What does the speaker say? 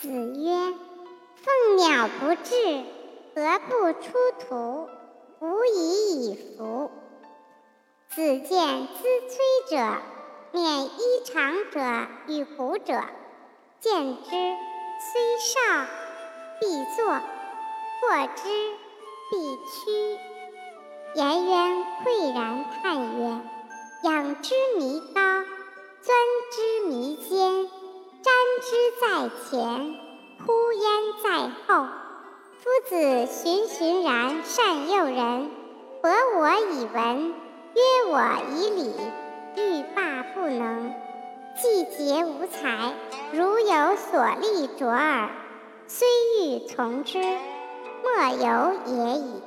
子曰：“凤鸟不至，何不出图？无以以服。”子见资崔者，免衣长者与虎者，见之，虽少，必作；过之，必趋。颜渊喟然叹曰：“仰之弥高，在前，呼焉在后。夫子循循然善诱人，博我以文，约我以礼，欲罢不能。既竭无才，如有所立卓尔，虽欲从之，莫由也已。